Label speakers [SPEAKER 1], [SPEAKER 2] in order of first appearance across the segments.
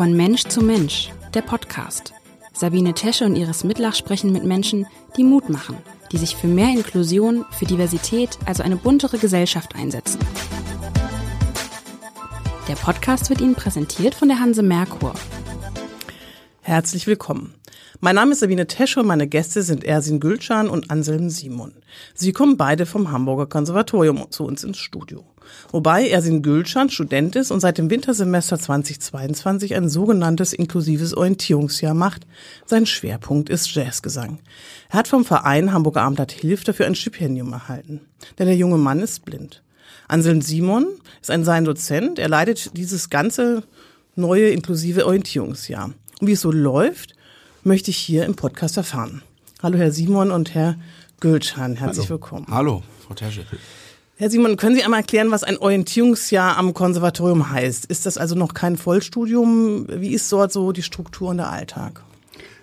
[SPEAKER 1] Von Mensch zu Mensch, der Podcast. Sabine Tesche und Iris Mitlach sprechen mit Menschen, die Mut machen, die sich für mehr Inklusion, für Diversität, also eine buntere Gesellschaft einsetzen. Der Podcast wird Ihnen präsentiert von der Hanse Merkur.
[SPEAKER 2] Herzlich willkommen. Mein Name ist Sabine Tesche und meine Gäste sind Ersin Gülcan und Anselm Simon. Sie kommen beide vom Hamburger Konservatorium zu uns ins Studio. Wobei Ersin Gülcan Student ist und seit dem Wintersemester 2022 ein sogenanntes inklusives Orientierungsjahr macht. Sein Schwerpunkt ist Jazzgesang. Er hat vom Verein Hamburger Abendblatt Hilft dafür ein Stipendium erhalten. Denn der junge Mann ist blind. Anselm Simon ist ein sein Dozent. Er leitet dieses ganze neue inklusive Orientierungsjahr. Und wie es so läuft, möchte ich hier im Podcast erfahren. Hallo Herr Simon und Herr Gülcan, herzlich
[SPEAKER 3] Hallo.
[SPEAKER 2] willkommen.
[SPEAKER 3] Hallo, Frau Tesche.
[SPEAKER 2] Herr Simon, können Sie einmal erklären, was ein Orientierungsjahr am Konservatorium heißt? Ist das also noch kein Vollstudium? Wie ist dort so die Struktur und der Alltag?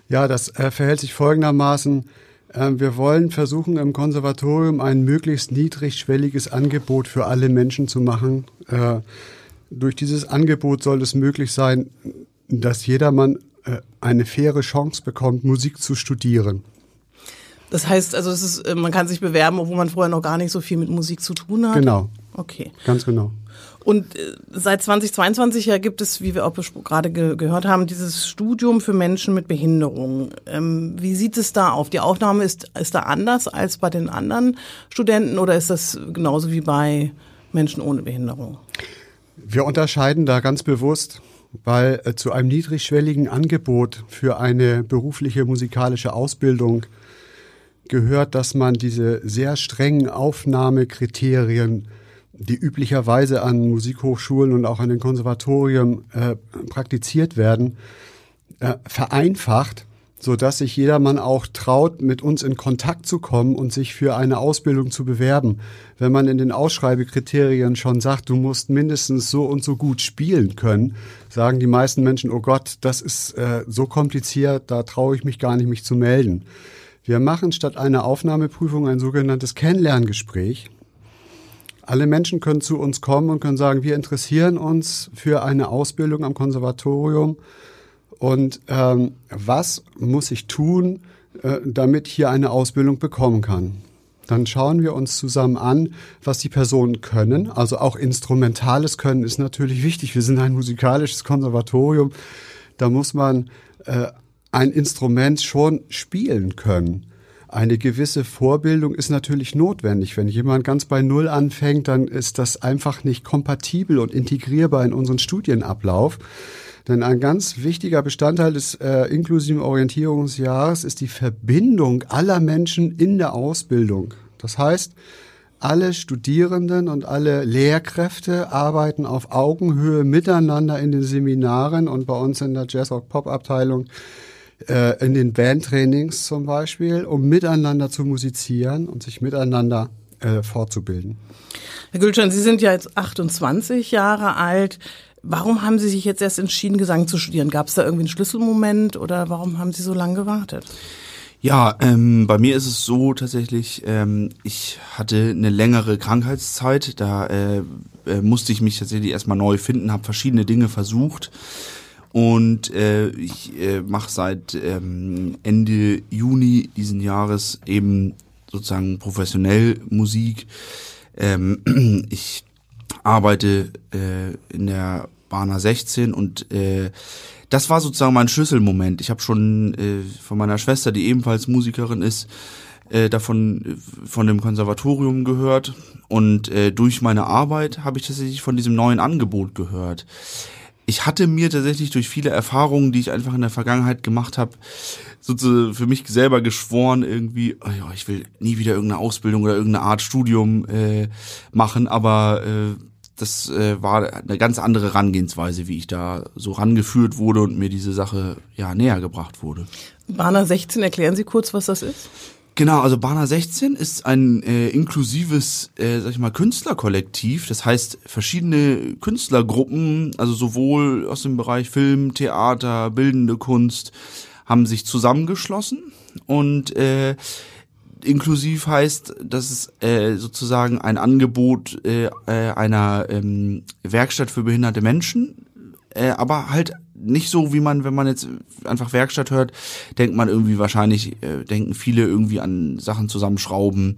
[SPEAKER 4] Ja, das äh, verhält sich folgendermaßen. Äh, wir wollen versuchen, im Konservatorium ein möglichst niedrigschwelliges Angebot für alle Menschen zu machen. Äh, durch dieses Angebot soll es möglich sein, dass jedermann äh, eine faire Chance bekommt, Musik zu studieren.
[SPEAKER 2] Das heißt, also es ist, äh, man kann sich bewerben, obwohl man vorher noch gar nicht so viel mit Musik zu tun hat.
[SPEAKER 4] Genau,
[SPEAKER 2] Okay.
[SPEAKER 4] ganz genau.
[SPEAKER 2] Und äh, seit 2022 ja gibt es, wie wir auch gerade ge gehört haben, dieses Studium für Menschen mit Behinderung. Ähm, wie sieht es da auf? Die Aufnahme ist, ist da anders als bei den anderen Studenten oder ist das genauso wie bei Menschen ohne Behinderung?
[SPEAKER 4] Wir unterscheiden da ganz bewusst, weil äh, zu einem niedrigschwelligen Angebot für eine berufliche musikalische Ausbildung gehört, dass man diese sehr strengen Aufnahmekriterien, die üblicherweise an Musikhochschulen und auch an den Konservatorien äh, praktiziert werden, äh, vereinfacht, so dass sich jedermann auch traut, mit uns in Kontakt zu kommen und sich für eine Ausbildung zu bewerben. Wenn man in den Ausschreibekriterien schon sagt, du musst mindestens so und so gut spielen können, sagen die meisten Menschen, oh Gott, das ist äh, so kompliziert, da traue ich mich gar nicht, mich zu melden. Wir machen statt einer Aufnahmeprüfung ein sogenanntes Kennenlerngespräch. Alle Menschen können zu uns kommen und können sagen, wir interessieren uns für eine Ausbildung am Konservatorium und ähm, was muss ich tun, äh, damit ich hier eine Ausbildung bekommen kann. Dann schauen wir uns zusammen an, was die Personen können. Also auch instrumentales Können ist natürlich wichtig. Wir sind ein musikalisches Konservatorium. Da muss man äh, ein Instrument schon spielen können. Eine gewisse Vorbildung ist natürlich notwendig. Wenn jemand ganz bei Null anfängt, dann ist das einfach nicht kompatibel und integrierbar in unseren Studienablauf. Denn ein ganz wichtiger Bestandteil des äh, inklusiven Orientierungsjahres ist die Verbindung aller Menschen in der Ausbildung. Das heißt, alle Studierenden und alle Lehrkräfte arbeiten auf Augenhöhe miteinander in den Seminaren und bei uns in der Jazz-Rock-Pop-Abteilung äh, in den Bandtrainings zum Beispiel, um miteinander zu musizieren und sich miteinander äh, fortzubilden.
[SPEAKER 2] Herr Gülcan, Sie sind ja jetzt 28 Jahre alt. Warum haben Sie sich jetzt erst entschieden, Gesang zu studieren? Gab es da irgendwie einen Schlüsselmoment oder warum haben Sie so lange gewartet?
[SPEAKER 3] Ja, ähm, bei mir ist es so tatsächlich, ähm, ich hatte eine längere Krankheitszeit, da äh, äh, musste ich mich tatsächlich erstmal neu finden, habe verschiedene Dinge versucht und äh, ich äh, mache seit ähm, Ende Juni diesen Jahres eben sozusagen professionell Musik. Ähm, ich arbeite äh, in der Bana 16 und äh, das war sozusagen mein Schlüsselmoment. Ich habe schon äh, von meiner Schwester, die ebenfalls Musikerin ist, äh, davon äh, von dem Konservatorium gehört und äh, durch meine Arbeit habe ich tatsächlich von diesem neuen Angebot gehört. Ich hatte mir tatsächlich durch viele Erfahrungen, die ich einfach in der Vergangenheit gemacht habe, sozusagen für mich selber geschworen, irgendwie, oh ja, ich will nie wieder irgendeine Ausbildung oder irgendeine Art Studium äh, machen, aber äh, das äh, war eine ganz andere Herangehensweise, wie ich da so rangeführt wurde und mir diese Sache ja näher gebracht wurde.
[SPEAKER 2] Bana 16, erklären Sie kurz, was das ist?
[SPEAKER 3] Genau, also Bana 16 ist ein äh, inklusives, äh, sag ich mal, Künstlerkollektiv. Das heißt, verschiedene Künstlergruppen, also sowohl aus dem Bereich Film, Theater, bildende Kunst, haben sich zusammengeschlossen und äh, inklusiv heißt, dass es äh, sozusagen ein Angebot äh, äh, einer ähm, Werkstatt für behinderte Menschen, äh, aber halt nicht so, wie man, wenn man jetzt einfach Werkstatt hört, denkt man irgendwie wahrscheinlich, äh, denken viele irgendwie an Sachen zusammenschrauben.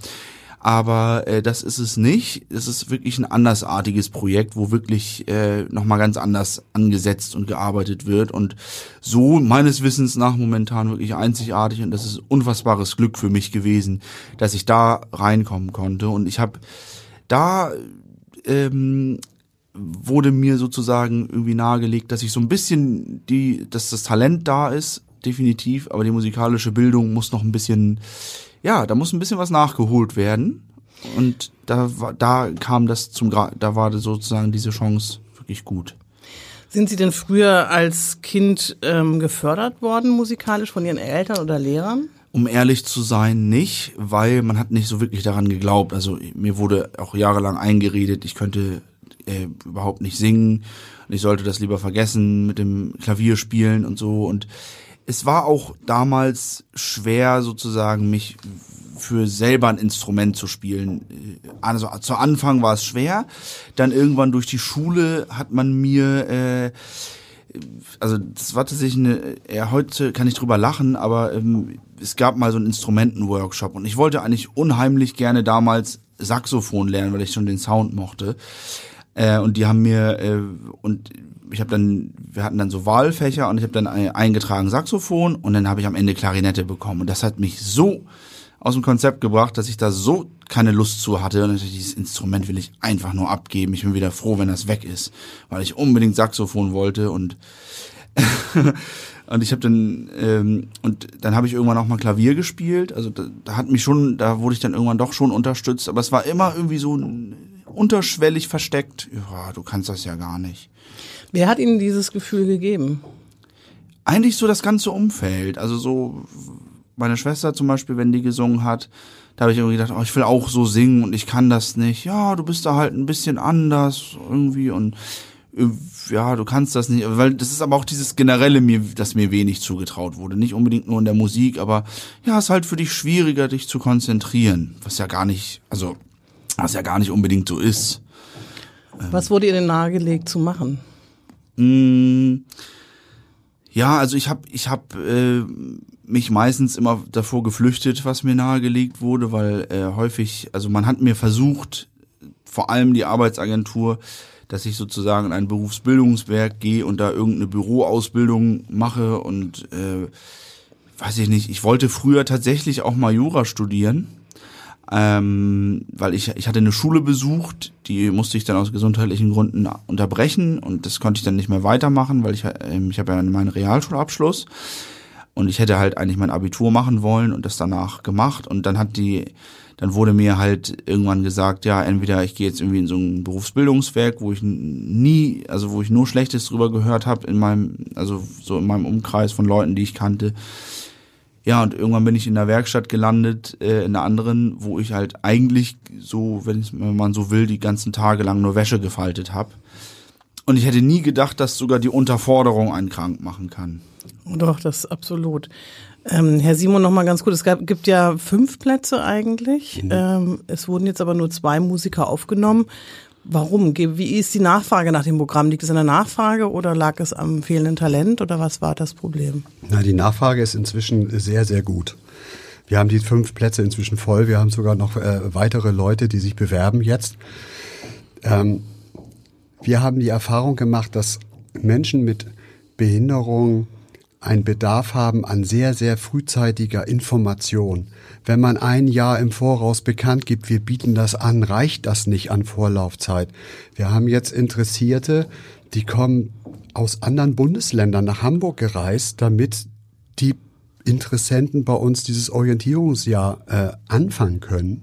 [SPEAKER 3] Aber äh, das ist es nicht. Es ist wirklich ein andersartiges Projekt, wo wirklich äh, nochmal ganz anders angesetzt und gearbeitet wird. Und so meines Wissens nach momentan wirklich einzigartig. Und das ist unfassbares Glück für mich gewesen, dass ich da reinkommen konnte. Und ich habe da ähm, wurde mir sozusagen irgendwie nahegelegt, dass ich so ein bisschen die, dass das Talent da ist, definitiv, aber die musikalische Bildung muss noch ein bisschen, ja, da muss ein bisschen was nachgeholt werden. Und da, da kam das zum, da war sozusagen diese Chance wirklich gut.
[SPEAKER 2] Sind Sie denn früher als Kind ähm, gefördert worden musikalisch von Ihren Eltern oder Lehrern?
[SPEAKER 3] Um ehrlich zu sein, nicht, weil man hat nicht so wirklich daran geglaubt. Also mir wurde auch jahrelang eingeredet, ich könnte äh, überhaupt nicht singen und ich sollte das lieber vergessen mit dem Klavier spielen und so. Und es war auch damals schwer sozusagen mich für selber ein Instrument zu spielen. Also zu Anfang war es schwer, dann irgendwann durch die Schule hat man mir äh, also das war tatsächlich eine, ja, heute kann ich drüber lachen, aber ähm, es gab mal so einen Instrumentenworkshop und ich wollte eigentlich unheimlich gerne damals Saxophon lernen, weil ich schon den Sound mochte. Äh, und die haben mir äh, und ich habe dann, wir hatten dann so Wahlfächer und ich habe dann eingetragen Saxophon und dann habe ich am Ende Klarinette bekommen und das hat mich so aus dem Konzept gebracht, dass ich da so keine Lust zu hatte und dieses Instrument will ich einfach nur abgeben. Ich bin wieder froh, wenn das weg ist, weil ich unbedingt Saxophon wollte und und ich habe dann ähm, und dann habe ich irgendwann auch mal Klavier gespielt. Also da, da hat mich schon, da wurde ich dann irgendwann doch schon unterstützt, aber es war immer irgendwie so unterschwellig versteckt. Ja, du kannst das ja gar nicht.
[SPEAKER 2] Wer hat Ihnen dieses Gefühl gegeben?
[SPEAKER 3] Eigentlich so das ganze Umfeld. Also so meine Schwester zum Beispiel, wenn die gesungen hat, da habe ich irgendwie gedacht, oh, ich will auch so singen und ich kann das nicht. Ja, du bist da halt ein bisschen anders irgendwie und äh, ja, du kannst das nicht, weil das ist aber auch dieses generelle mir, dass mir wenig zugetraut wurde, nicht unbedingt nur in der Musik, aber ja, es ist halt für dich schwieriger, dich zu konzentrieren, was ja gar nicht, also was ja gar nicht unbedingt so ist.
[SPEAKER 2] Was wurde ihr denn nahegelegt zu machen?
[SPEAKER 3] Mmh, ja, also ich habe ich hab, äh, mich meistens immer davor geflüchtet, was mir nahegelegt wurde, weil äh, häufig, also man hat mir versucht, vor allem die Arbeitsagentur, dass ich sozusagen in ein Berufsbildungswerk gehe und da irgendeine Büroausbildung mache und äh, weiß ich nicht, ich wollte früher tatsächlich auch mal Jura studieren ähm, weil ich, ich hatte eine Schule besucht, die musste ich dann aus gesundheitlichen Gründen unterbrechen und das konnte ich dann nicht mehr weitermachen, weil ich, ähm, ich habe ja meinen Realschulabschluss und ich hätte halt eigentlich mein Abitur machen wollen und das danach gemacht und dann hat die, dann wurde mir halt irgendwann gesagt, ja, entweder ich gehe jetzt irgendwie in so ein Berufsbildungswerk, wo ich nie, also wo ich nur Schlechtes drüber gehört habe in meinem, also so in meinem Umkreis von Leuten, die ich kannte, ja, und irgendwann bin ich in der Werkstatt gelandet, äh, in einer anderen, wo ich halt eigentlich so, wenn, wenn man so will, die ganzen Tage lang nur Wäsche gefaltet habe. Und ich hätte nie gedacht, dass sogar die Unterforderung einen krank machen kann.
[SPEAKER 2] Doch, das ist absolut. Ähm, Herr Simon, noch mal ganz kurz. Es gab, gibt ja fünf Plätze eigentlich. Mhm. Ähm, es wurden jetzt aber nur zwei Musiker aufgenommen. Warum? Wie ist die Nachfrage nach dem Programm? Liegt es an der Nachfrage oder lag es am fehlenden Talent oder was war das Problem?
[SPEAKER 4] Na, die Nachfrage ist inzwischen sehr, sehr gut. Wir haben die fünf Plätze inzwischen voll. Wir haben sogar noch äh, weitere Leute, die sich bewerben jetzt. Ähm, wir haben die Erfahrung gemacht, dass Menschen mit Behinderung einen Bedarf haben an sehr, sehr frühzeitiger Information. Wenn man ein Jahr im Voraus bekannt gibt, wir bieten das an, reicht das nicht an Vorlaufzeit. Wir haben jetzt Interessierte, die kommen aus anderen Bundesländern nach Hamburg gereist, damit die Interessenten bei uns dieses Orientierungsjahr äh, anfangen können.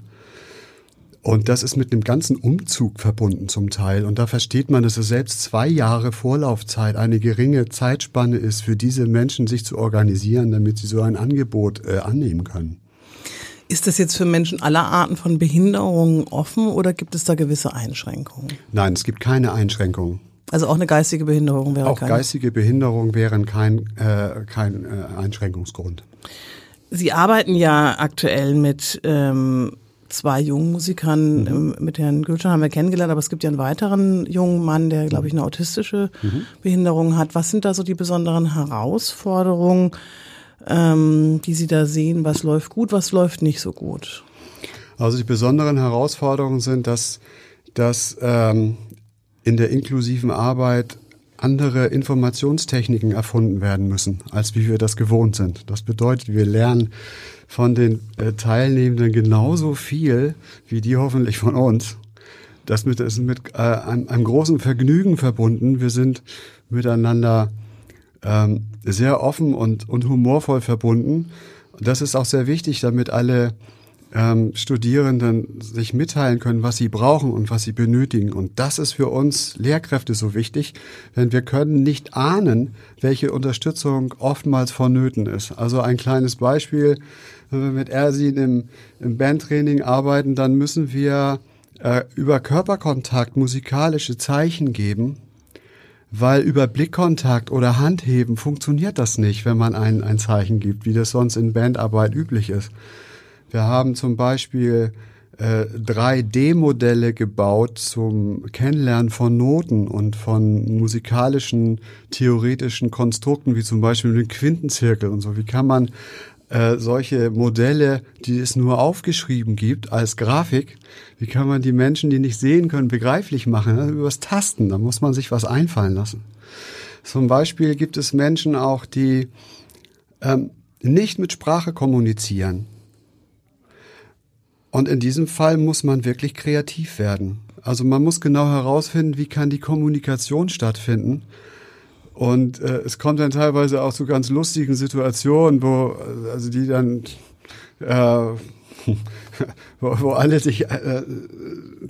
[SPEAKER 4] Und das ist mit einem ganzen Umzug verbunden zum Teil. Und da versteht man, dass es selbst zwei Jahre Vorlaufzeit eine geringe Zeitspanne ist, für diese Menschen sich zu organisieren, damit sie so ein Angebot äh, annehmen können.
[SPEAKER 2] Ist das jetzt für Menschen aller Arten von Behinderungen offen oder gibt es da gewisse Einschränkungen?
[SPEAKER 4] Nein, es gibt keine Einschränkungen.
[SPEAKER 2] Also auch eine geistige Behinderung wäre
[SPEAKER 4] Auch keine. geistige Behinderung wären kein, äh, kein äh, Einschränkungsgrund.
[SPEAKER 2] Sie arbeiten ja aktuell mit ähm, zwei jungen Musikern.
[SPEAKER 4] Mhm.
[SPEAKER 2] Ähm, Mit Herrn Gülschan haben wir kennengelernt, aber es gibt ja einen weiteren jungen Mann, der, glaube ich, eine autistische
[SPEAKER 4] Mhm.
[SPEAKER 2] Behinderung hat. Was sind da so die besonderen Herausforderungen, ähm, die Sie da sehen? Was läuft gut, was läuft nicht so gut?
[SPEAKER 4] Also die besonderen Herausforderungen sind, dass, dass ähm, in der inklusiven Arbeit andere Informationstechniken erfunden werden müssen, als wie wir das gewohnt sind. Das bedeutet, wir lernen von den äh, Teilnehmenden genauso viel, wie die hoffentlich von uns. Das ist mit äh, einem, großen Vergnügen verbunden. Wir sind miteinander ähm, sehr offen und humorvoll verbunden. Das ist auch sehr wichtig, damit alle ähm, Studierenden sich mitteilen können, was sie brauchen und was sie benötigen. Und das ist für uns Lehrkräfte so wichtig, denn wir können nicht ahnen, welche Unterstützung oftmals vonnöten ist. Also ein kleines Beispiel, wenn wir mit Ersin im, im Bandtraining arbeiten, dann müssen wir äh, über Körperkontakt musikalische Zeichen geben, weil über Blickkontakt oder Handheben funktioniert das nicht, wenn man ein, ein Zeichen gibt, wie das sonst in Bandarbeit üblich ist. Wir haben zum Beispiel äh, 3D-Modelle gebaut zum Kennenlernen von Noten und von musikalischen, theoretischen Konstrukten, wie zum Beispiel den Quintenzirkel und so. Wie kann man äh, solche Modelle, die es nur aufgeschrieben gibt als Grafik, wie kann man die Menschen, die nicht sehen können, begreiflich machen? Also übers Tasten, da muss man sich was einfallen lassen. Zum Beispiel gibt es Menschen auch, die ähm, nicht mit Sprache kommunizieren. Und in diesem Fall muss man wirklich kreativ werden. Also man muss genau herausfinden, wie kann die Kommunikation stattfinden. Und äh, es kommt dann teilweise auch zu ganz lustigen Situationen, wo also die dann äh, wo, wo alle sich äh,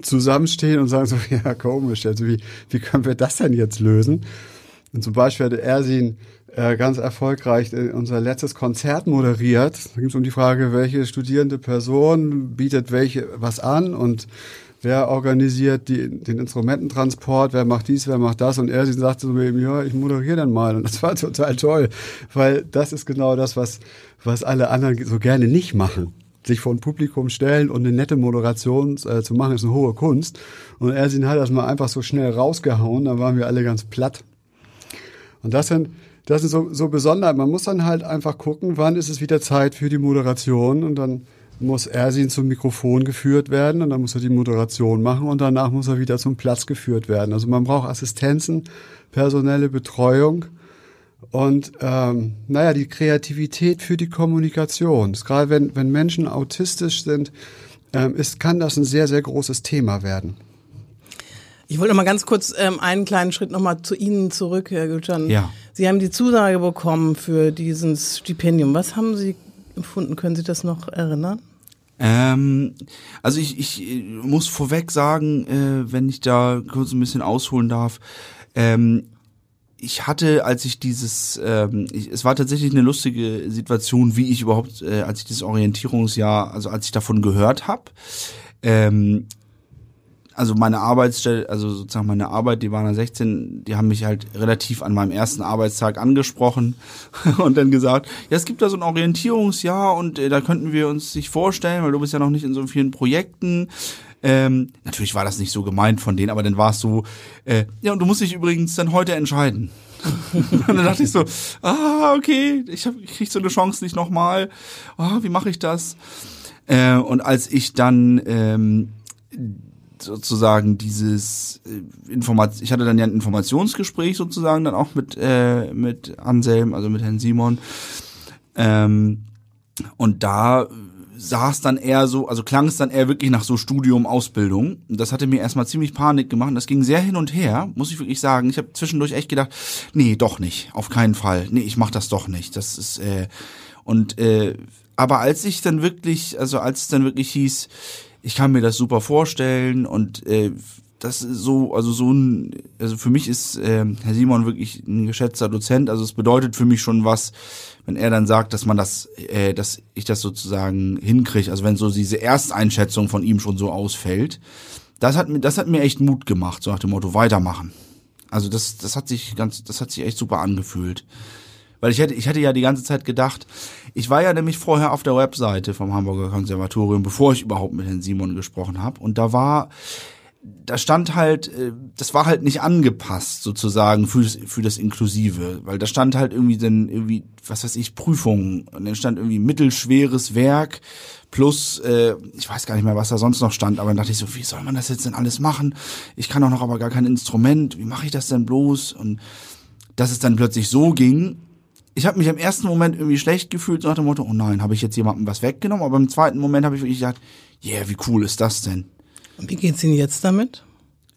[SPEAKER 4] zusammenstehen und sagen so, ja komisch, also wie, wie können wir das denn jetzt lösen? Und zum Beispiel hatte Ersin äh, ganz erfolgreich unser letztes Konzert moderiert. Da ging es um die Frage, welche studierende Person bietet welche was an und wer organisiert die, den Instrumententransport, wer macht dies, wer macht das. Und er sagte so eben, ja, ich moderiere dann mal. Und das war total toll, weil das ist genau das, was, was alle anderen so gerne nicht machen sich vor ein Publikum stellen und eine nette Moderation äh, zu machen, ist eine hohe Kunst. Und Ersin hat das mal einfach so schnell rausgehauen, da waren wir alle ganz platt. Und das sind, das ist so, so besonders. Man muss dann halt einfach gucken, wann ist es wieder Zeit für die Moderation und dann muss Ersin zum Mikrofon geführt werden und dann muss er die Moderation machen und danach muss er wieder zum Platz geführt werden. Also man braucht Assistenzen, personelle Betreuung und ähm, naja, die Kreativität für die Kommunikation. Gerade wenn, wenn Menschen autistisch sind, ähm, ist, kann das ein sehr, sehr großes Thema werden.
[SPEAKER 2] Ich wollte noch mal ganz kurz ähm, einen kleinen Schritt noch mal zu Ihnen zurück, Herr Gülcan.
[SPEAKER 3] Ja.
[SPEAKER 2] Sie haben die Zusage bekommen für dieses Stipendium. Was haben Sie empfunden? Können Sie das noch erinnern?
[SPEAKER 3] Ähm, also ich, ich äh, muss vorweg sagen, äh, wenn ich da kurz ein bisschen ausholen darf, ähm, ich hatte, als ich dieses, ähm, ich, es war tatsächlich eine lustige Situation, wie ich überhaupt, äh, als ich dieses Orientierungsjahr, also als ich davon gehört habe, ähm, also meine Arbeitsstelle, also sozusagen meine Arbeit, die waren da 16, die haben mich halt relativ an meinem ersten Arbeitstag angesprochen und dann gesagt, ja, es gibt da so ein Orientierungsjahr und äh, da könnten wir uns sich vorstellen, weil du bist ja noch nicht in so vielen Projekten. Ähm, natürlich war das nicht so gemeint von denen, aber dann war es so, äh, ja, und du musst dich übrigens dann heute entscheiden. und dann dachte ich so, ah, okay, ich, hab, ich krieg so eine Chance nicht nochmal. Oh, wie mache ich das? Äh, und als ich dann ähm, sozusagen dieses äh, Informat ich hatte dann ja ein Informationsgespräch sozusagen dann auch mit äh, mit Anselm also mit Herrn Simon. Ähm, und da sah es dann eher so also klang es dann eher wirklich nach so Studium Ausbildung. Das hatte mir erstmal ziemlich Panik gemacht. Das ging sehr hin und her muss ich wirklich sagen. Ich habe zwischendurch echt gedacht nee doch nicht auf keinen Fall. Nee ich mach das doch nicht. Das ist äh, und äh, aber als ich dann wirklich also als es dann wirklich hieß ich kann mir das super vorstellen und äh, das ist so, also so ein, also für mich ist äh, Herr Simon wirklich ein geschätzter Dozent. Also es bedeutet für mich schon was, wenn er dann sagt, dass man das, äh, dass ich das sozusagen hinkriege. Also wenn so diese Ersteinschätzung von ihm schon so ausfällt, das hat mir, das hat mir echt Mut gemacht, so nach dem Motto weitermachen. Also das, das hat sich ganz, das hat sich echt super angefühlt. Weil ich hätte, ich hätte ja die ganze Zeit gedacht, ich war ja nämlich vorher auf der Webseite vom Hamburger Konservatorium, bevor ich überhaupt mit Herrn Simon gesprochen habe. Und da war, da stand halt, äh, das war halt nicht angepasst sozusagen für das, für das Inklusive, weil da stand halt irgendwie dann irgendwie, was weiß ich, Prüfungen und dann stand irgendwie mittelschweres Werk plus, äh, ich weiß gar nicht mehr, was da sonst noch stand, aber dann dachte ich so, wie soll man das jetzt denn alles machen? Ich kann doch noch aber gar kein Instrument, wie mache ich das denn bloß? Und dass es dann plötzlich so ging, ich habe mich im ersten Moment irgendwie schlecht gefühlt, so nach dem Motto, oh nein, habe ich jetzt jemandem was weggenommen, aber im zweiten Moment habe ich wirklich gedacht, yeah, wie cool ist das denn?
[SPEAKER 2] Und wie geht's Ihnen jetzt damit?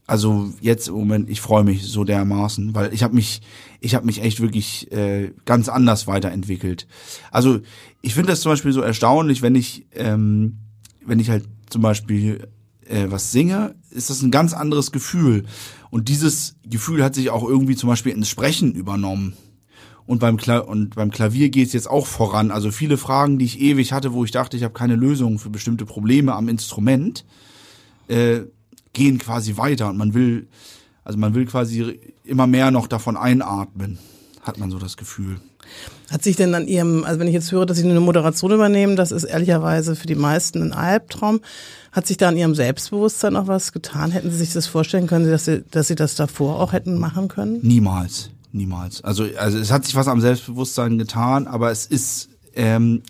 [SPEAKER 3] Also jetzt im Moment, ich freue mich so dermaßen, weil ich habe mich, ich habe mich echt wirklich äh, ganz anders weiterentwickelt. Also ich finde das zum Beispiel so erstaunlich, wenn ich, ähm, wenn ich halt zum Beispiel äh, was singe, ist das ein ganz anderes Gefühl. Und dieses Gefühl hat sich auch irgendwie zum Beispiel ins Sprechen übernommen. Und beim, Kla und beim Klavier geht es jetzt auch voran. Also viele Fragen, die ich ewig hatte, wo ich dachte, ich habe keine Lösung für bestimmte Probleme am Instrument, äh, gehen quasi weiter und man will, also man will quasi immer mehr noch davon einatmen, hat man so das Gefühl.
[SPEAKER 2] Hat sich denn an Ihrem, also wenn ich jetzt höre, dass Sie eine Moderation übernehmen, das ist ehrlicherweise für die meisten ein Albtraum. Hat sich da an Ihrem Selbstbewusstsein noch was getan? Hätten Sie sich das vorstellen können, dass Sie, dass Sie das davor auch hätten machen können?
[SPEAKER 3] Niemals, niemals. Also, also es hat sich was am Selbstbewusstsein getan, aber es ist, ähm,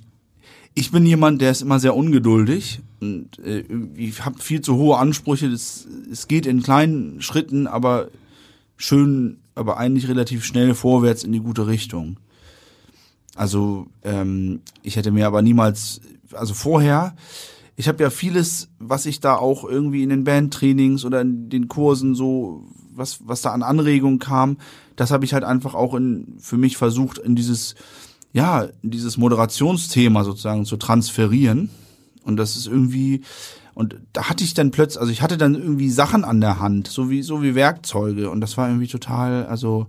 [SPEAKER 3] ich bin jemand, der ist immer sehr ungeduldig und äh, ich habe viel zu hohe Ansprüche. Das, es geht in kleinen Schritten, aber schön, aber eigentlich relativ schnell vorwärts in die gute Richtung. Also ähm, ich hätte mir aber niemals, also vorher, ich habe ja vieles, was ich da auch irgendwie in den Bandtrainings oder in den Kursen so, was was da an Anregungen kam, das habe ich halt einfach auch in für mich versucht in dieses ja, in dieses Moderationsthema sozusagen zu transferieren und das ist irgendwie, und da hatte ich dann plötzlich, also ich hatte dann irgendwie Sachen an der Hand, so wie, so wie Werkzeuge. Und das war irgendwie total, also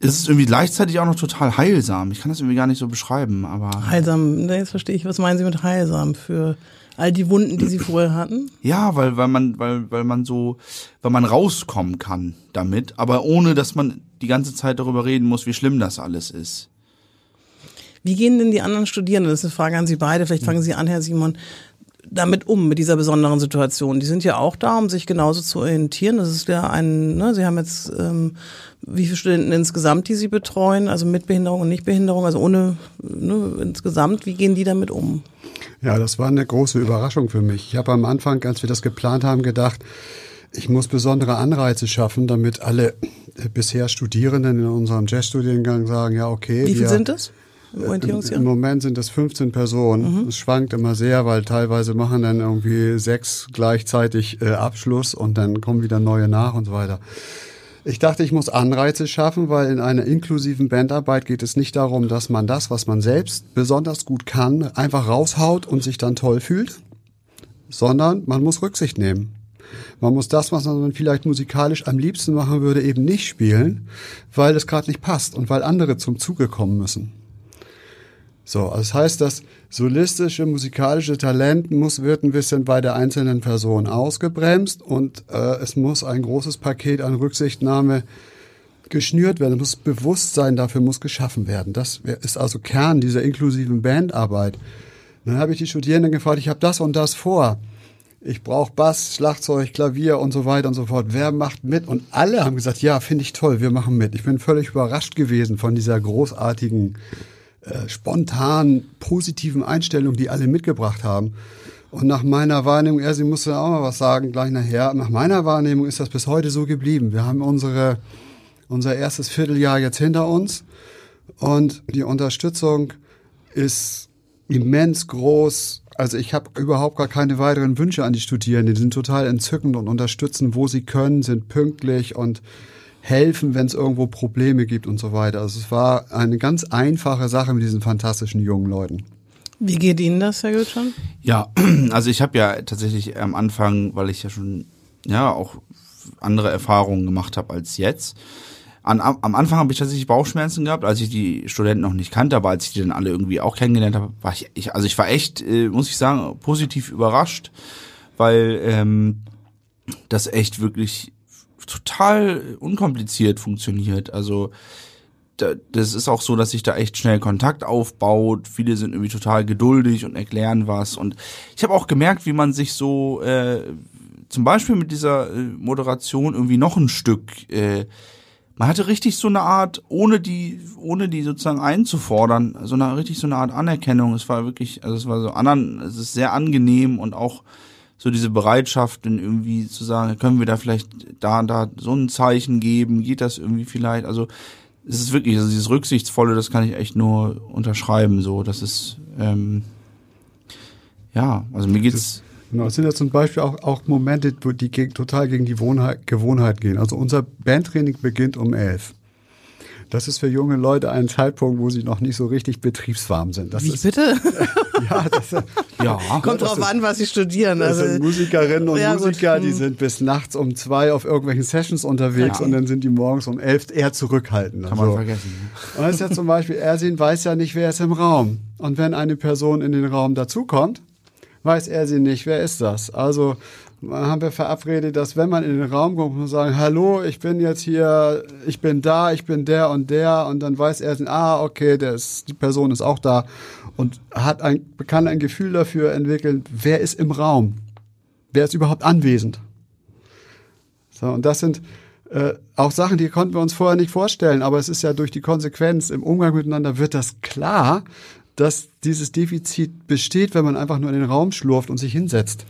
[SPEAKER 3] es ist irgendwie gleichzeitig auch noch total heilsam. Ich kann das irgendwie gar nicht so beschreiben, aber.
[SPEAKER 2] Heilsam, jetzt verstehe ich, was meinen Sie mit heilsam für all die Wunden, die Sie vorher hatten?
[SPEAKER 3] Ja, weil, weil man, weil, weil man so, weil man rauskommen kann damit, aber ohne, dass man die ganze Zeit darüber reden muss, wie schlimm das alles ist.
[SPEAKER 2] Wie gehen denn die anderen Studierenden, das ist eine Frage an Sie beide, vielleicht fangen Sie an, Herr Simon, damit um, mit dieser besonderen Situation? Die sind ja auch da, um sich genauso zu orientieren. Das ist ja ein, ne, Sie haben jetzt, ähm, wie viele Studenten insgesamt, die Sie betreuen, also mit Behinderung und Nichtbehinderung, also ohne, ne, insgesamt, wie gehen die damit um?
[SPEAKER 4] Ja, das war eine große Überraschung für mich. Ich habe am Anfang, als wir das geplant haben, gedacht, ich muss besondere Anreize schaffen, damit alle äh, bisher Studierenden in unserem Jazzstudiengang sagen, ja, okay.
[SPEAKER 2] Wie viele sind das?
[SPEAKER 4] Im, Im Moment sind das 15 Personen. Mhm. Es schwankt immer sehr, weil teilweise machen dann irgendwie sechs gleichzeitig äh, Abschluss und dann kommen wieder neue nach und so weiter. Ich dachte, ich muss Anreize schaffen, weil in einer inklusiven Bandarbeit geht es nicht darum, dass man das, was man selbst besonders gut kann, einfach raushaut und sich dann toll fühlt, sondern man muss Rücksicht nehmen. Man muss das, was man vielleicht musikalisch am liebsten machen würde, eben nicht spielen, weil es gerade nicht passt und weil andere zum Zuge kommen müssen. So, also das heißt, das solistische, musikalische Talent muss, wird ein bisschen bei der einzelnen Person ausgebremst und äh, es muss ein großes Paket an Rücksichtnahme geschnürt werden. Es muss Bewusstsein dafür muss geschaffen werden. Das ist also Kern dieser inklusiven Bandarbeit. Dann habe ich die Studierenden gefragt, ich habe das und das vor. Ich brauche Bass, Schlagzeug, Klavier und so weiter und so fort. Wer macht mit? Und alle haben gesagt, ja, finde ich toll, wir machen mit. Ich bin völlig überrascht gewesen von dieser großartigen äh, spontan positiven Einstellung, die alle mitgebracht haben. Und nach meiner Wahrnehmung, er, sie musste auch mal was sagen, gleich nachher. Nach meiner Wahrnehmung ist das bis heute so geblieben. Wir haben unsere, unser erstes Vierteljahr jetzt hinter uns und die Unterstützung ist immens groß. Also ich habe überhaupt gar keine weiteren Wünsche an die Studierenden. Die sind total entzückend und unterstützen, wo sie können, sind pünktlich und helfen, wenn es irgendwo Probleme gibt und so weiter. Also es war eine ganz einfache Sache mit diesen fantastischen jungen Leuten.
[SPEAKER 2] Wie geht Ihnen das, Herr Gülschan?
[SPEAKER 3] Ja, also ich habe ja tatsächlich am Anfang, weil ich ja schon ja auch andere Erfahrungen gemacht habe als jetzt. An, am Anfang habe ich tatsächlich Bauchschmerzen gehabt, als ich die Studenten noch nicht kannte, aber als ich die dann alle irgendwie auch kennengelernt habe, war ich, ich also ich war echt, äh, muss ich sagen, positiv überrascht, weil ähm, das echt wirklich total unkompliziert funktioniert. Also da, das ist auch so, dass sich da echt schnell Kontakt aufbaut. Viele sind irgendwie total geduldig und erklären was. Und ich habe auch gemerkt, wie man sich so äh, zum Beispiel mit dieser äh, Moderation irgendwie noch ein Stück äh, man hatte richtig so eine Art, ohne die, ohne die sozusagen einzufordern, so eine richtig so eine Art Anerkennung. Es war wirklich, also es war so anderen, es ist sehr angenehm und auch so diese Bereitschaft, dann irgendwie zu sagen, können wir da vielleicht da und da so ein Zeichen geben, geht das irgendwie vielleicht, also es ist wirklich, also dieses Rücksichtsvolle, das kann ich echt nur unterschreiben, so, das ist, ähm, ja, also mir geht's.
[SPEAKER 4] Genau, es sind ja zum Beispiel auch, auch Momente, wo die gegen, total gegen die Wohnheit, Gewohnheit gehen. Also unser Bandtraining beginnt um elf. Das ist für junge Leute ein Zeitpunkt, wo sie noch nicht so richtig betriebswarm sind. Das
[SPEAKER 2] Wie
[SPEAKER 4] ist,
[SPEAKER 2] bitte?
[SPEAKER 4] Ja, das,
[SPEAKER 3] Ja,
[SPEAKER 2] Kommt drauf an, was sie studieren.
[SPEAKER 4] das
[SPEAKER 2] Also,
[SPEAKER 4] sind Musikerinnen und
[SPEAKER 2] Ja, gut.
[SPEAKER 4] Musiker, die
[SPEAKER 2] Hm.
[SPEAKER 4] sind bis nachts um zwei auf irgendwelchen Sessions unterwegs
[SPEAKER 3] Ja.
[SPEAKER 4] und dann sind die morgens um elf eher zurückhaltend.
[SPEAKER 3] kann man
[SPEAKER 4] Also,
[SPEAKER 3] vergessen.
[SPEAKER 4] Und das ist ja zum Beispiel, Ersin weiß ja nicht, wer ist im Raum. Und wenn eine Person in den Raum dazukommt, weiß Ersin nicht, wer ist das. Also haben wir verabredet, dass wenn man in den Raum kommt, man sagen, hallo, ich bin jetzt hier, ich bin da, ich bin der und der. Und dann weiß Ersin, ah, okay, der ist, die Person ist auch da. Und hat ein, kann ein Gefühl dafür entwickeln, wer ist im Raum. Wer ist überhaupt anwesend. So, und das sind äh, auch Sachen, die konnten wir uns vorher nicht vorstellen, aber es ist ja durch die Konsequenz im Umgang miteinander wird das klar, dass dieses Defizit besteht, wenn man einfach nur in den Raum schlurft und sich hinsetzt.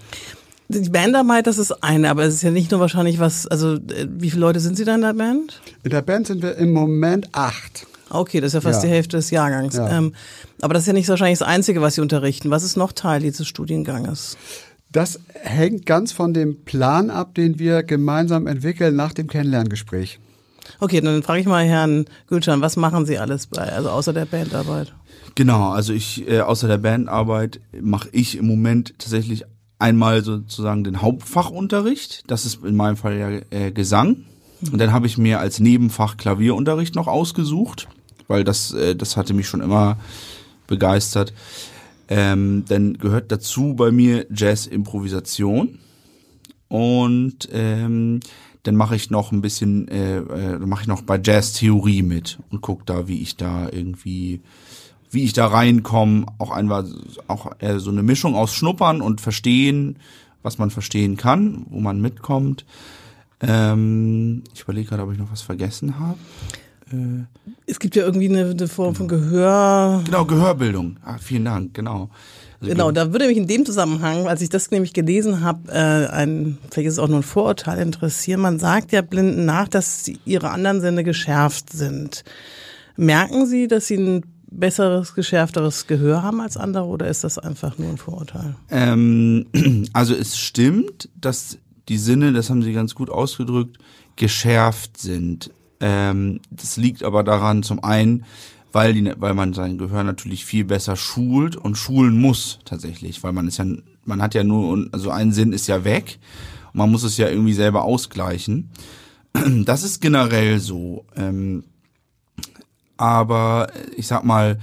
[SPEAKER 2] die Bandarbeit, das ist eine, aber es ist ja nicht nur wahrscheinlich was, also äh, wie viele Leute sind Sie da in der Band?
[SPEAKER 4] In der Band sind wir im Moment acht.
[SPEAKER 2] Okay, das ist ja fast
[SPEAKER 4] Ja.
[SPEAKER 2] die Hälfte des Jahrgangs.
[SPEAKER 4] Ja.
[SPEAKER 2] Ähm, aber das ist ja nicht wahrscheinlich das Einzige, was Sie unterrichten. Was ist noch Teil dieses Studienganges?
[SPEAKER 4] Das hängt ganz von dem Plan ab, den wir gemeinsam entwickeln nach dem Kennenlerngespräch.
[SPEAKER 2] Okay, dann frage ich mal Herrn Gülschan, was machen Sie alles bei, also außer der Bandarbeit?
[SPEAKER 3] Genau, also ich, äh, außer der Bandarbeit mache ich im Moment tatsächlich einmal sozusagen den Hauptfachunterricht. Das ist in meinem Fall ja äh, Gesang. Und dann habe ich mir als Nebenfach Klavierunterricht noch ausgesucht, weil das, äh, das hatte mich schon immer begeistert. Ähm, dann gehört dazu bei mir Jazz-Improvisation. Und ähm, dann mache ich noch ein bisschen, äh, äh, mache ich noch bei Jazz-Theorie mit und guck da, wie ich da irgendwie, wie ich da reinkomme. Auch einmal auch eher so eine Mischung aus Schnuppern und Verstehen, was man verstehen kann, wo man mitkommt. Ähm, ich überlege gerade, ob ich noch was vergessen habe.
[SPEAKER 2] Es gibt ja irgendwie eine, eine Form von Gehör.
[SPEAKER 3] Genau, Gehörbildung. Ah, vielen Dank, genau. Also
[SPEAKER 2] Genau, da würde mich in dem Zusammenhang, als ich das nämlich gelesen habe, äh, ein, vielleicht ist es auch nur ein Vorurteil interessieren. Man sagt ja Blinden nach, dass ihre anderen Sinne geschärft sind. Merken Sie, dass Sie ein besseres, geschärfteres Gehör haben als andere oder ist das einfach nur ein Vorurteil?
[SPEAKER 3] Ähm, also es stimmt, dass die Sinne, das haben Sie ganz gut ausgedrückt, geschärft sind. Ähm, das liegt aber daran, zum einen, weil, die, weil man sein Gehör natürlich viel besser schult und schulen muss tatsächlich, weil man ist ja, man hat ja nur, also ein Sinn ist ja weg und man muss es ja irgendwie selber ausgleichen. Das ist generell so. Ähm, aber ich sag mal,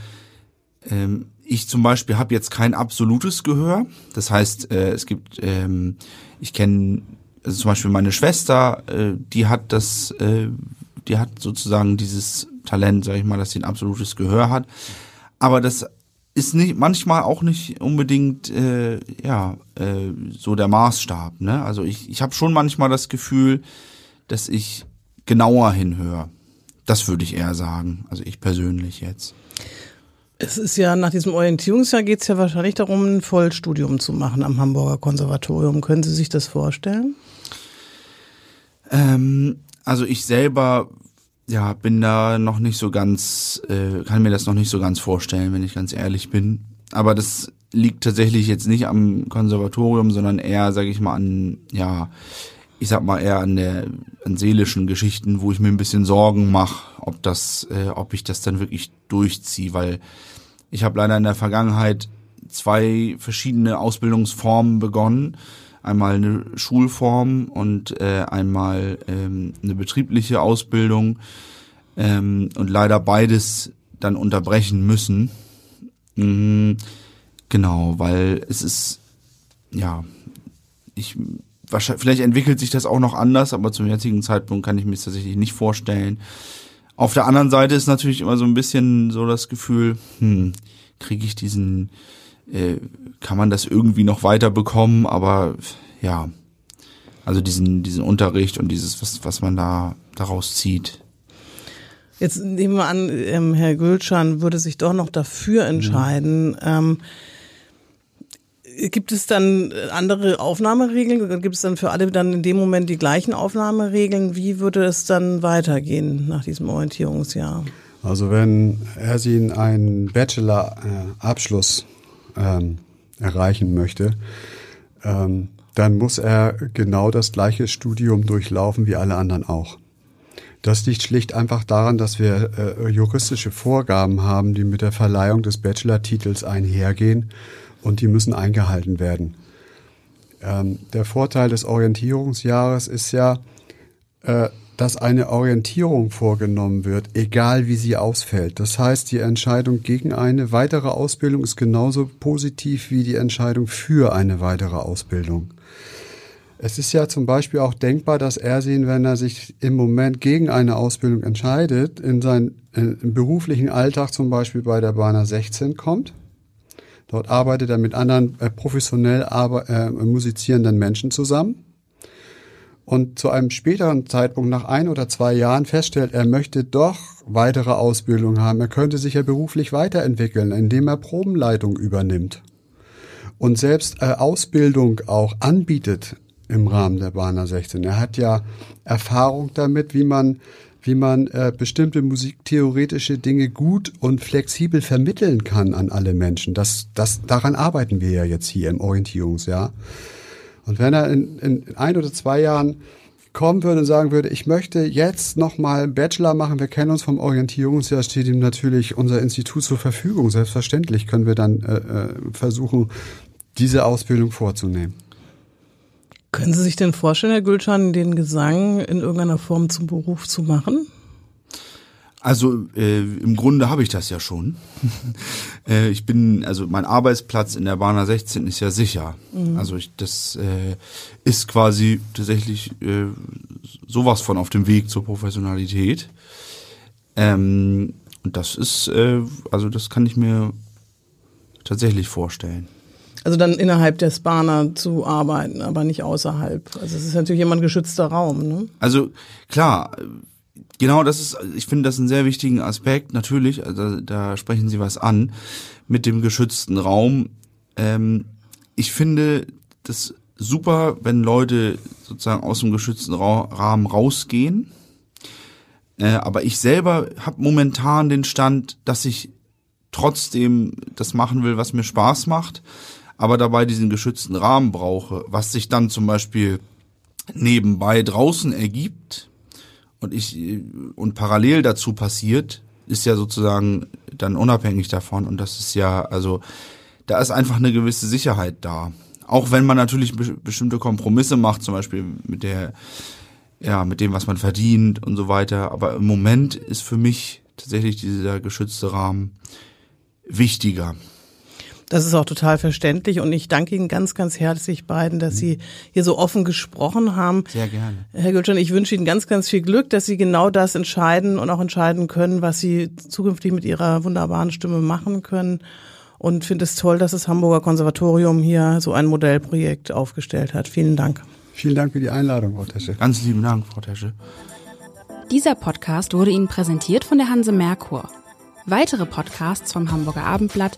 [SPEAKER 3] ähm, ich zum Beispiel habe jetzt kein absolutes Gehör. Das heißt, äh, es gibt, ähm, ich kenne also zum Beispiel meine Schwester, äh, die hat das, äh, die hat sozusagen dieses Talent, sag ich mal, dass sie ein absolutes Gehör hat. Aber das ist nicht manchmal auch nicht unbedingt äh, ja äh, so der Maßstab. Ne? Also ich, ich habe schon manchmal das Gefühl, dass ich genauer hinhöre. Das würde ich eher sagen. Also ich persönlich jetzt.
[SPEAKER 2] Es ist ja nach diesem Orientierungsjahr geht es ja wahrscheinlich darum, ein Vollstudium zu machen am Hamburger Konservatorium. Können Sie sich das vorstellen?
[SPEAKER 3] Ähm, also ich selber ja bin da noch nicht so ganz, äh, kann mir das noch nicht so ganz vorstellen, wenn ich ganz ehrlich bin. Aber das liegt tatsächlich jetzt nicht am Konservatorium, sondern eher, sage ich mal, an ja, ich sag mal eher an der an seelischen Geschichten, wo ich mir ein bisschen Sorgen mache, ob das, äh, ob ich das dann wirklich durchziehe, weil ich habe leider in der Vergangenheit zwei verschiedene Ausbildungsformen begonnen. Einmal eine Schulform und äh, einmal ähm, eine betriebliche Ausbildung ähm, und leider beides dann unterbrechen müssen. Mhm, genau, weil es ist, ja, ich wahrscheinlich, vielleicht entwickelt sich das auch noch anders, aber zum jetzigen Zeitpunkt kann ich mir das tatsächlich nicht vorstellen. Auf der anderen Seite ist natürlich immer so ein bisschen so das Gefühl, hm, kriege ich diesen, äh, kann man das irgendwie noch weiter bekommen, aber ja, also diesen, diesen Unterricht und dieses, was, was man da daraus zieht.
[SPEAKER 2] Jetzt nehmen wir an, ähm, Herr Gülschan würde sich doch noch dafür entscheiden. Mhm. Ähm, gibt es dann andere Aufnahmeregeln? Gibt es dann für alle dann in dem Moment die gleichen Aufnahmeregeln? Wie würde es dann weitergehen nach diesem Orientierungsjahr?
[SPEAKER 4] Also wenn Ersin einen Bachelor-Abschluss ähm, erreichen möchte, ähm, dann muss er genau das gleiche Studium durchlaufen wie alle anderen auch. Das liegt schlicht einfach daran, dass wir äh, juristische Vorgaben haben, die mit der Verleihung des Bachelor-Titels einhergehen und die müssen eingehalten werden. Ähm, der Vorteil des Orientierungsjahres ist ja, äh, dass eine Orientierung vorgenommen wird, egal wie sie ausfällt. Das heißt, die Entscheidung gegen eine weitere Ausbildung ist genauso positiv wie die Entscheidung für eine weitere Ausbildung. Es ist ja zum Beispiel auch denkbar, dass Ersin, wenn er sich im Moment gegen eine Ausbildung entscheidet, in seinen in beruflichen Alltag zum Beispiel bei der Bahner 16 kommt. Dort arbeitet er mit anderen äh, professionell aber, äh, musizierenden Menschen zusammen und zu einem späteren Zeitpunkt nach ein oder zwei Jahren feststellt, er möchte doch weitere Ausbildung haben, er könnte sich ja beruflich weiterentwickeln, indem er Probenleitung übernimmt und selbst äh, Ausbildung auch anbietet im Rahmen der Bahner 16. Er hat ja Erfahrung damit, wie man wie man äh, bestimmte musiktheoretische Dinge gut und flexibel vermitteln kann an alle Menschen. Das, das, daran arbeiten wir ja jetzt hier im Orientierungsjahr. Und wenn er in, in ein oder zwei Jahren kommen würde und sagen würde, ich möchte jetzt nochmal einen Bachelor machen, wir kennen uns vom Orientierungsjahr, steht ihm natürlich unser Institut zur Verfügung. Selbstverständlich können wir dann äh, äh, versuchen, diese Ausbildung vorzunehmen.
[SPEAKER 2] Können Sie sich denn vorstellen, Herr Gülschan, den Gesang in irgendeiner Form zum Beruf zu machen?
[SPEAKER 3] Also äh, im Grunde habe ich das ja schon. äh, ich bin, also mein Arbeitsplatz in der Bahner 16 ist ja sicher. Mhm. Also ich, das äh, ist quasi tatsächlich äh, sowas von auf dem Weg zur Professionalität. Ähm, und das ist, äh, also das kann ich mir tatsächlich vorstellen.
[SPEAKER 2] Also dann innerhalb der Spana zu arbeiten, aber nicht außerhalb. Also es ist natürlich immer ein geschützter Raum. Ne?
[SPEAKER 3] Also klar, Genau, das ist, ich finde das einen sehr wichtigen Aspekt. Natürlich, also da sprechen Sie was an mit dem geschützten Raum. Ähm, ich finde das super, wenn Leute sozusagen aus dem geschützten Ra Rahmen rausgehen. Äh, aber ich selber habe momentan den Stand, dass ich trotzdem das machen will, was mir Spaß macht, aber dabei diesen geschützten Rahmen brauche, was sich dann zum Beispiel nebenbei draußen ergibt und ich und parallel dazu passiert, ist ja sozusagen dann unabhängig davon und das ist ja also da ist einfach eine gewisse Sicherheit da. Auch wenn man natürlich be bestimmte Kompromisse macht, zum Beispiel mit der ja mit dem, was man verdient und so weiter. Aber im Moment ist für mich tatsächlich dieser geschützte Rahmen wichtiger.
[SPEAKER 2] Das ist auch total verständlich und ich danke Ihnen ganz, ganz herzlich beiden, dass Sie hier so offen gesprochen haben.
[SPEAKER 3] Sehr gerne.
[SPEAKER 2] Herr Gülcan, ich wünsche Ihnen ganz, ganz viel Glück, dass Sie genau das entscheiden und auch entscheiden können, was Sie zukünftig mit Ihrer wunderbaren Stimme machen können. Und finde es toll, dass das Hamburger Konservatorium hier so ein Modellprojekt aufgestellt hat. Vielen Dank.
[SPEAKER 4] Vielen Dank für die Einladung, Frau Tesche.
[SPEAKER 3] Ganz lieben Dank, Frau Tesche.
[SPEAKER 1] Dieser Podcast wurde Ihnen präsentiert von der Hanse Merkur. Weitere Podcasts vom Hamburger Abendblatt